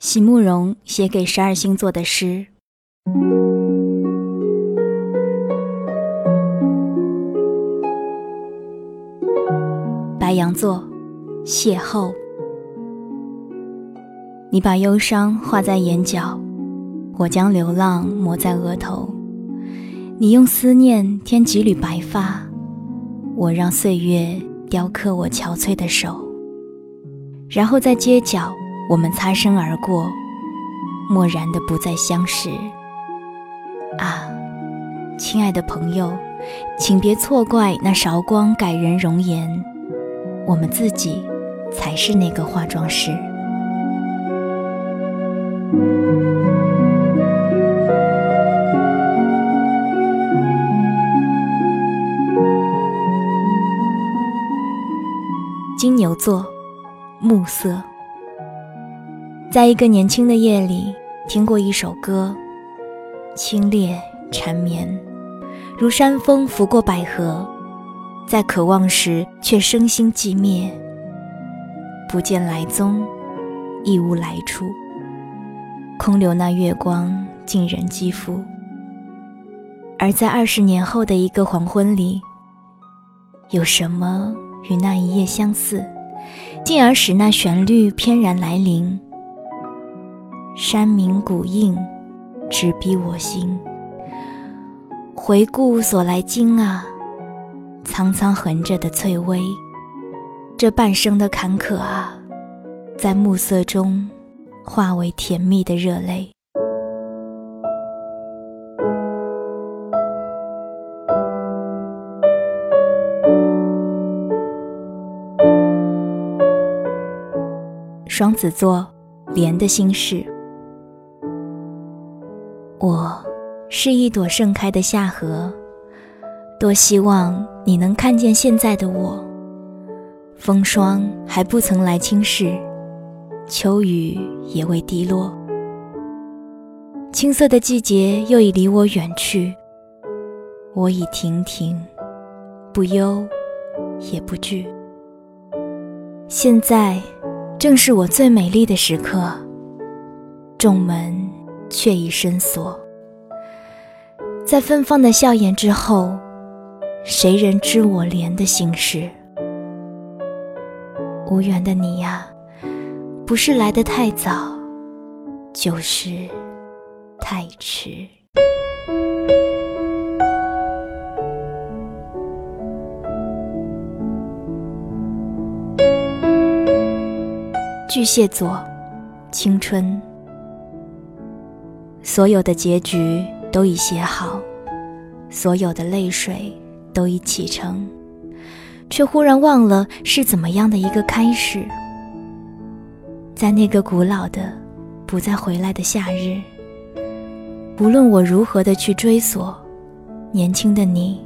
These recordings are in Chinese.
席慕容写给十二星座的诗。白羊座，邂逅。你把忧伤画在眼角，我将流浪抹在额头。你用思念添几缕白发，我让岁月雕刻我憔悴的手。然后在街角。我们擦身而过，漠然的不再相识。啊，亲爱的朋友，请别错怪那韶光改人容颜，我们自己才是那个化妆师。金牛座，暮色。在一个年轻的夜里，听过一首歌，清冽缠绵，如山风拂过百合，在渴望时却生心寂灭，不见来踪，亦无来处，空留那月光浸人肌肤。而在二十年后的一个黄昏里，有什么与那一夜相似，进而使那旋律翩然来临？山明古映，直逼我心。回顾所来经啊，苍苍横着的翠微，这半生的坎坷啊，在暮色中化为甜蜜的热泪。双子座，莲的心事。我是一朵盛开的夏荷，多希望你能看见现在的我。风霜还不曾来侵蚀，秋雨也未滴落，青涩的季节又已离我远去。我已亭亭，不忧也不惧。现在正是我最美丽的时刻，众门。却已深锁，在芬芳的笑颜之后，谁人知我怜的心事？无缘的你呀，不是来得太早，就是太迟。巨蟹座，青春。所有的结局都已写好，所有的泪水都已启程，却忽然忘了是怎么样的一个开始。在那个古老的、不再回来的夏日，无论我如何的去追索，年轻的你，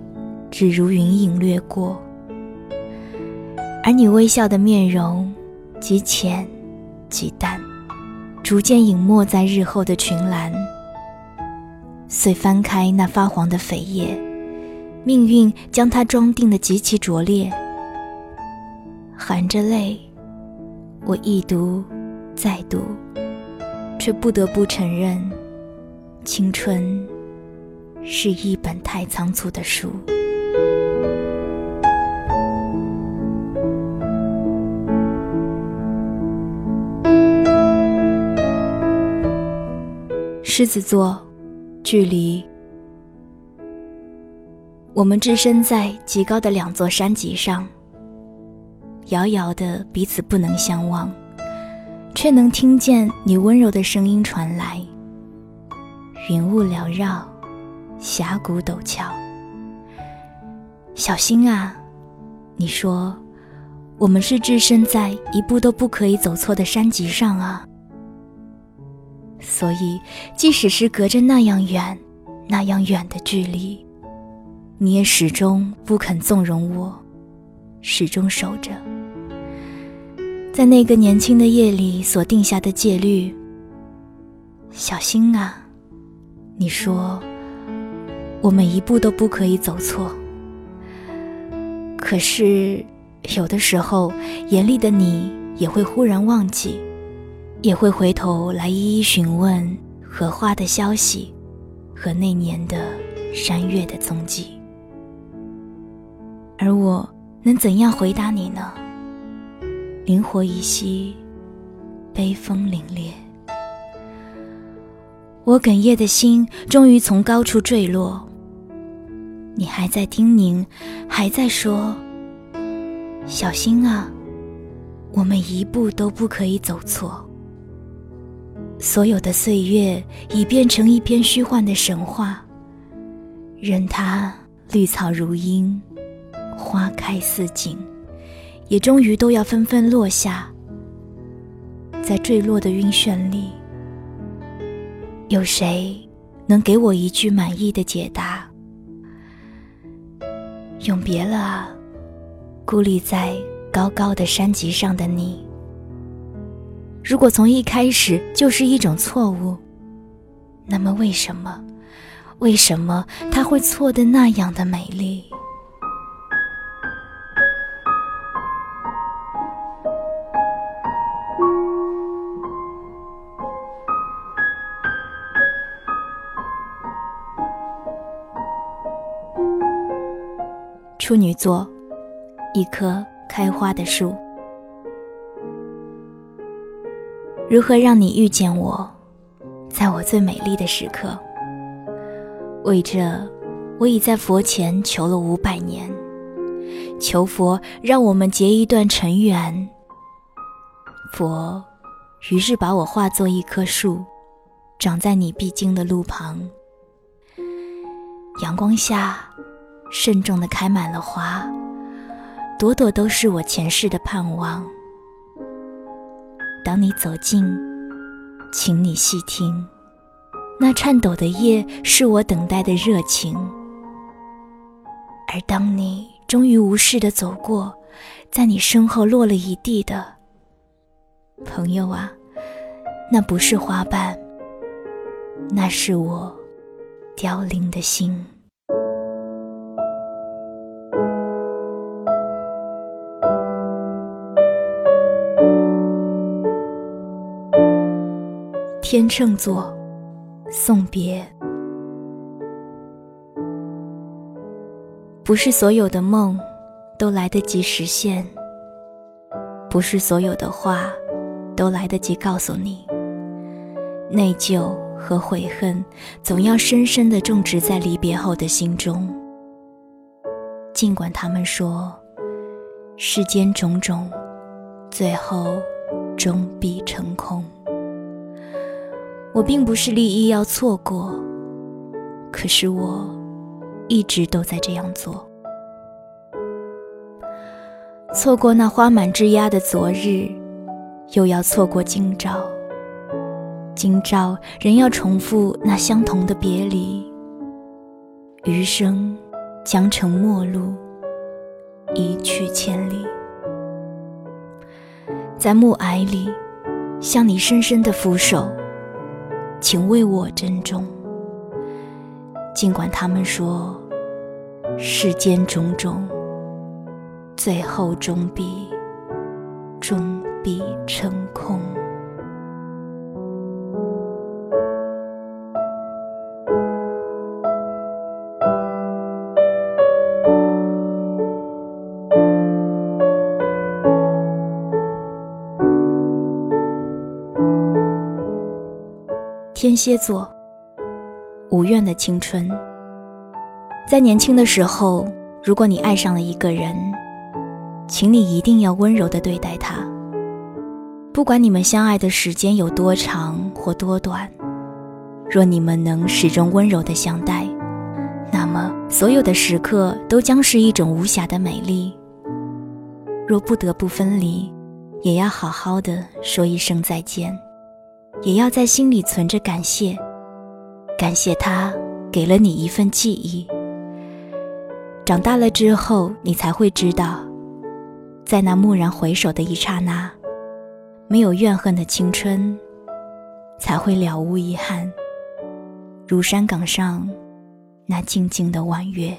只如云影掠过，而你微笑的面容，极浅，极淡。逐渐隐没在日后的群岚，遂翻开那发黄的扉页，命运将它装订的极其拙劣。含着泪，我一读再读，却不得不承认，青春是一本太仓促的书。狮子座，距离。我们置身在极高的两座山脊上，遥遥的彼此不能相望，却能听见你温柔的声音传来。云雾缭绕，峡谷陡峭，小心啊！你说，我们是置身在一步都不可以走错的山脊上啊。所以，即使是隔着那样远、那样远的距离，你也始终不肯纵容我，始终守着，在那个年轻的夜里所定下的戒律。小心啊！你说，我们一步都不可以走错。可是，有的时候，严厉的你也会忽然忘记。也会回头来一一询问荷花的消息和那年的山月的踪迹。而我能怎样回答你呢？灵活一息，悲风凛冽。我哽咽的心终于从高处坠落。你还在叮咛，还在说：“小心啊，我们一步都不可以走错。”所有的岁月已变成一篇虚幻的神话，任它绿草如茵，花开似锦，也终于都要纷纷落下。在坠落的晕眩里，有谁能给我一句满意的解答？永别了，孤立在高高的山脊上的你。如果从一开始就是一种错误，那么为什么，为什么它会错的那样的美丽？处女座，一棵开花的树。如何让你遇见我，在我最美丽的时刻？为这，我已在佛前求了五百年，求佛让我们结一段尘缘。佛，于是把我化作一棵树，长在你必经的路旁，阳光下。慎重的开满了花，朵朵都是我前世的盼望。当你走近，请你细听，那颤抖的叶是我等待的热情。而当你终于无视的走过，在你身后落了一地的，朋友啊，那不是花瓣，那是我凋零的心。天秤座，送别。不是所有的梦都来得及实现，不是所有的话都来得及告诉你。内疚和悔恨总要深深的种植在离别后的心中。尽管他们说，世间种种，最后终必成空。我并不是立意要错过，可是我一直都在这样做。错过那花满枝桠的昨日，又要错过今朝。今朝仍要重复那相同的别离，余生将成陌路，一去千里。在暮霭里，向你深深的俯首。请为我珍重。尽管他们说，世间种种，最后终必，终必成空。天蝎座，无怨的青春。在年轻的时候，如果你爱上了一个人，请你一定要温柔的对待他。不管你们相爱的时间有多长或多短，若你们能始终温柔的相待，那么所有的时刻都将是一种无瑕的美丽。若不得不分离，也要好好的说一声再见。也要在心里存着感谢，感谢他给了你一份记忆。长大了之后，你才会知道，在那蓦然回首的一刹那，没有怨恨的青春，才会了无遗憾，如山岗上那静静的晚月。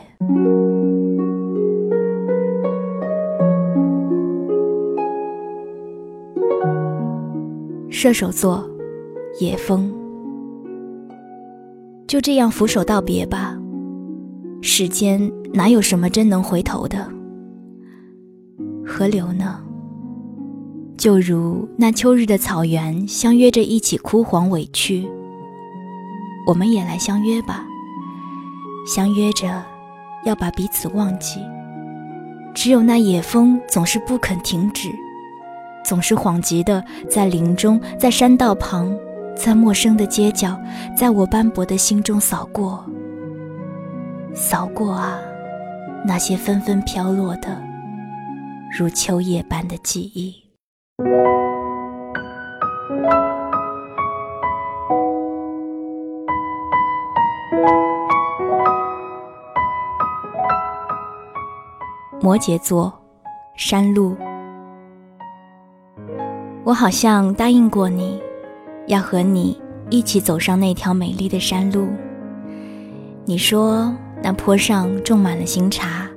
射手座，野风。就这样俯首道别吧。世间哪有什么真能回头的？河流呢？就如那秋日的草原，相约着一起枯黄委屈。我们也来相约吧，相约着要把彼此忘记。只有那野风总是不肯停止，总是恍急的在林中，在山道旁，在陌生的街角，在我斑驳的心中扫过，扫过啊，那些纷纷飘落的，如秋叶般的记忆。摩羯座，山路。我好像答应过你，要和你一起走上那条美丽的山路。你说那坡上种满了新茶，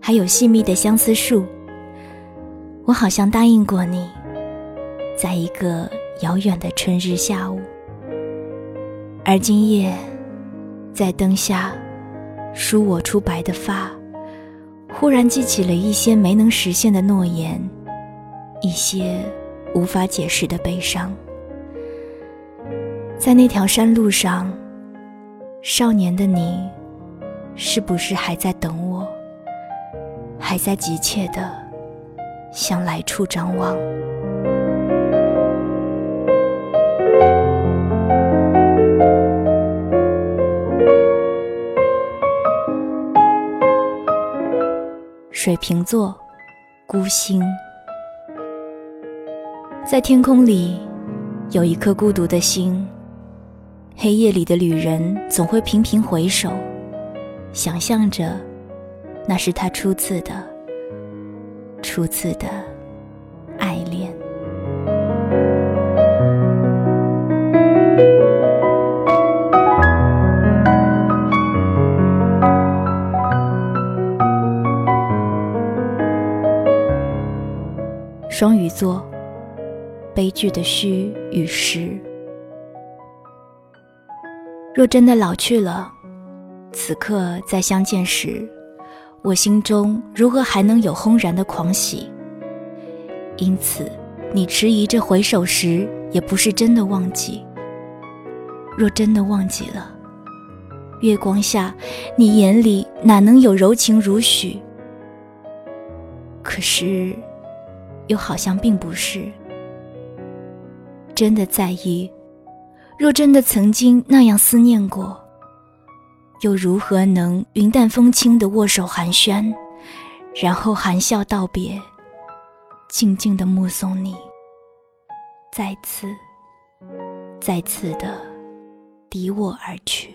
还有细密的相思树。我好像答应过你，在一个遥远的春日下午，而今夜，在灯下梳我初白的发，忽然记起了一些没能实现的诺言，一些无法解释的悲伤。在那条山路上，少年的你，是不是还在等我？还在急切的？向来处张望，水瓶座，孤星，在天空里有一颗孤独的星。黑夜里的旅人总会频频回首，想象着那是他初次的。初次的爱恋，双鱼座，悲剧的虚与实。若真的老去了，此刻再相见时。我心中如何还能有轰然的狂喜？因此，你迟疑着回首时，也不是真的忘记。若真的忘记了，月光下，你眼里哪能有柔情如许？可是，又好像并不是真的在意。若真的曾经那样思念过。又如何能云淡风轻的握手寒暄，然后含笑道别，静静的目送你再次、再次的离我而去？